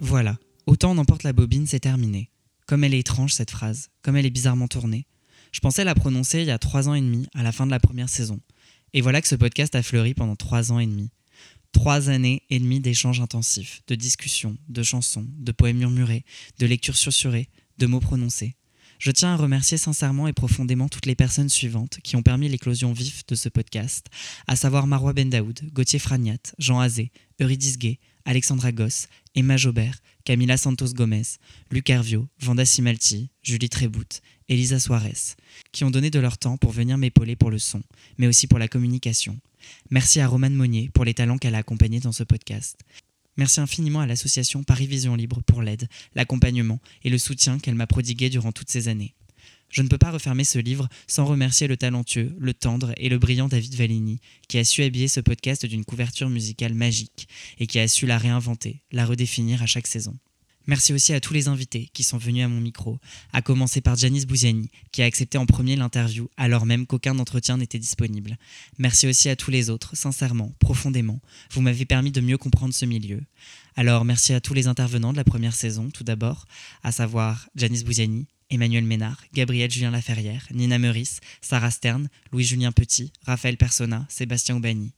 voilà, autant on emporte la bobine, c'est terminé. Comme elle est étrange cette phrase, comme elle est bizarrement tournée. Je pensais la prononcer il y a trois ans et demi, à la fin de la première saison. Et voilà que ce podcast a fleuri pendant trois ans et demi. Trois années et demie d'échanges intensifs, de discussions, de chansons, de poèmes murmurés, de lectures susurrées, de mots prononcés. Je tiens à remercier sincèrement et profondément toutes les personnes suivantes qui ont permis l'éclosion vive de ce podcast, à savoir Marois Bendaoud, Gauthier Fragnat, Jean Azé, Eurydice Gay, Alexandra Goss, Emma Jobert, Camila Santos Gomez, Luc Hervio, Vanda Simalti, Julie Trébout, Elisa Suarez, qui ont donné de leur temps pour venir m'épauler pour le son, mais aussi pour la communication. Merci à Romane Monnier pour les talents qu'elle a accompagnés dans ce podcast. Merci infiniment à l'association Paris Vision Libre pour l'aide, l'accompagnement et le soutien qu'elle m'a prodigué durant toutes ces années. Je ne peux pas refermer ce livre sans remercier le talentueux, le tendre et le brillant David Valigny, qui a su habiller ce podcast d'une couverture musicale magique et qui a su la réinventer, la redéfinir à chaque saison. Merci aussi à tous les invités qui sont venus à mon micro, à commencer par Janice Bouziani, qui a accepté en premier l'interview alors même qu'aucun entretien n'était disponible. Merci aussi à tous les autres, sincèrement, profondément. Vous m'avez permis de mieux comprendre ce milieu. Alors merci à tous les intervenants de la première saison, tout d'abord, à savoir Janice Bouziani, Emmanuel Ménard, Gabriel Julien Laferrière, Nina Meurice, Sarah Stern, Louis-Julien Petit, Raphaël Persona, Sébastien Aubany.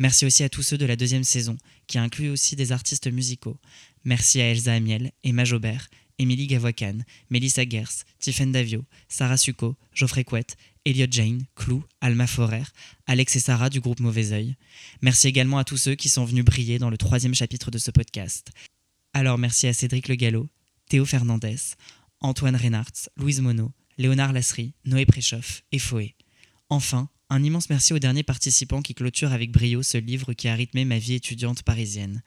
Merci aussi à tous ceux de la deuxième saison, qui inclut aussi des artistes musicaux. Merci à Elsa Amiel, Emma Jobert, Émilie Gavoican, Mélissa Gers, Tiffaine Davio, Sarah Succo, Geoffrey Couette, Elliot Jane, Clou, Alma Forer, Alex et Sarah du groupe Mauvais Oeil. Merci également à tous ceux qui sont venus briller dans le troisième chapitre de ce podcast. Alors merci à Cédric Le Gallo, Théo Fernandez, Antoine Reynards, Louise Monod, Léonard Lasserie, Noé Préchoff et Foé. Enfin, un immense merci aux derniers participants qui clôturent avec brio ce livre qui a rythmé ma vie étudiante parisienne.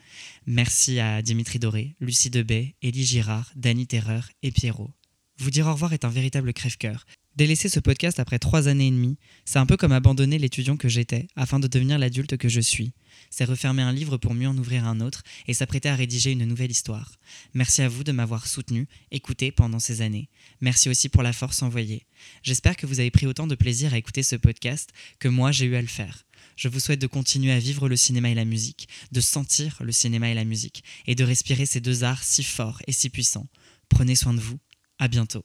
Merci à Dimitri Doré, Lucie Debay, Élie Girard, Dany Terreur et Pierrot. Vous dire au revoir est un véritable crève-cœur. Délaisser ce podcast après trois années et demie, c'est un peu comme abandonner l'étudiant que j'étais afin de devenir l'adulte que je suis. C'est refermer un livre pour mieux en ouvrir un autre et s'apprêter à rédiger une nouvelle histoire. Merci à vous de m'avoir soutenu, écouté pendant ces années. Merci aussi pour la force envoyée. J'espère que vous avez pris autant de plaisir à écouter ce podcast que moi j'ai eu à le faire. Je vous souhaite de continuer à vivre le cinéma et la musique, de sentir le cinéma et la musique, et de respirer ces deux arts si forts et si puissants. Prenez soin de vous. À bientôt.